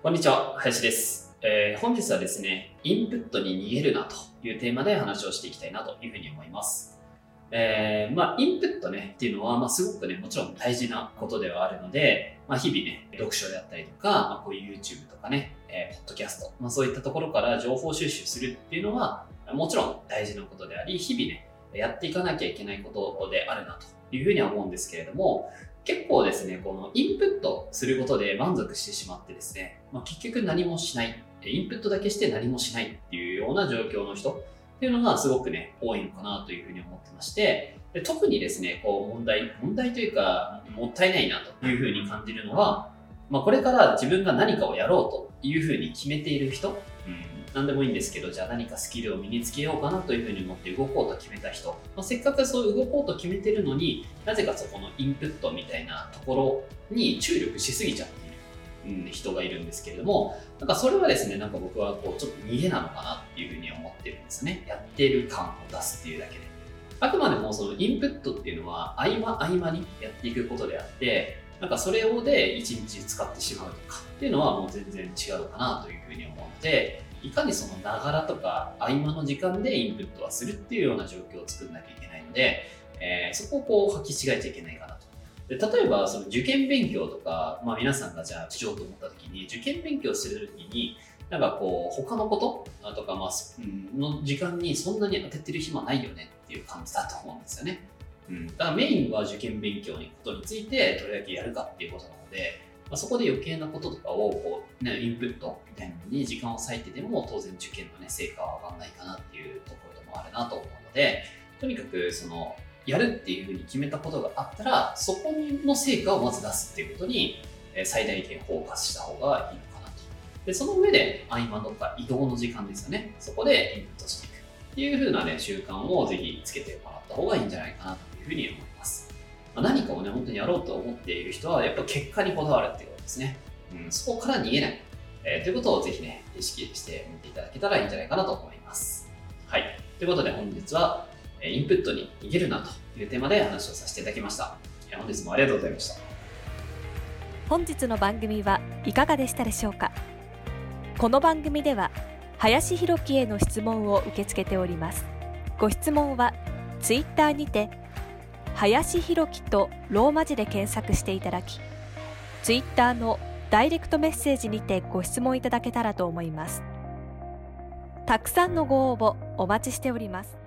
こんにちは林です、えー本日はですねインプットに逃げるなというテーマで話をしていきたいなというふうに思います。えーまあ、インプットねっていうのは、まあ、すごくね、もちろん大事なことではあるので、まあ、日々ね、読書であったりとか、まあ、こういう YouTube とかね、えーポッドキャスト、まあ、そういったところから情報収集するっていうのは、もちろん大事なことであり、日々ね、やっていかなきゃいけないことであるなというふうには思うんですけれども、結構ですね、このインプットすることで満足してしまってですね、まあ、結局何もしない、インプットだけして何もしないっていうような状況の人っていうのがすごくね、多いのかなというふうに思ってまして、で特にですね、こう問題、問題というか、もったいないなというふうに感じるのは、まあ、これから自分が何かをやろうというふうに決めている人、うん、何でもいいんですけど、じゃあ何かスキルを身につけようかなというふうに思って動こうと決めた人、まあ、せっかくそう動こうと決めてるのになぜかそこのインプットみたいなところに注力しすぎちゃっている、うん、人がいるんですけれども、なんかそれはですね、なんか僕はこうちょっと逃げなのかなっていうふうに思ってるんですね。やってる感を出すっていうだけで。あくまでもそのインプットっていうのは合間合間にやっていくことであって、なんかそれをで一日使ってしまうとかっていうのはもう全然違うかなというふうに思うので、いかにそのながらとか合間の時間でインプットはするっていうような状況を作んなきゃいけないので、えーそこをこう履き違えちゃいけないかなと。で例えばその受験勉強とか、まあ、皆さんがじゃあしようと思った時に受験勉強する時になんかこう他のこととか、まあの時間にそんなに当ててる暇ないよねっていう感じだと思うんですよね。うん、だからメインは受験勉強のことについてどれだけやるかっていうことなので、ま、そこで余計なこととかをこう、ね、インプットみたいなに時間を割いてでも当然受験の、ね、成果は上がんないかなっていうところでもあるなと思うのでとにかくそのやるっていうふうに決めたことがあったらそこの成果をまず出すっていうことに最大限フォーカスした方がいいのかなと。で、その上で合間とか移動の時間ですよね。そこでインプットしていくっていう風なね、習慣をぜひつけてもらった方がいいんじゃないかなというふうに思います。まあ何かをね、本当にやろうと思っている人は、やっぱ結果にこだわるっていうことですね。うん、そこから逃げない。えーということをぜひね、意識してみていただけたらいいんじゃないかなと思います。はい。ということで本日は、えーインプットに逃げるなというテーマで話をさせていただきました。えー本日もありがとうございました。本日の番組はいかがでしたでしょうか？この番組では林弘樹への質問を受け付けておりますご質問はツイッターにて林弘樹とローマ字で検索していただきツイッターのダイレクトメッセージにてご質問いただけたらと思います。たくさんのご応募お待ちしております。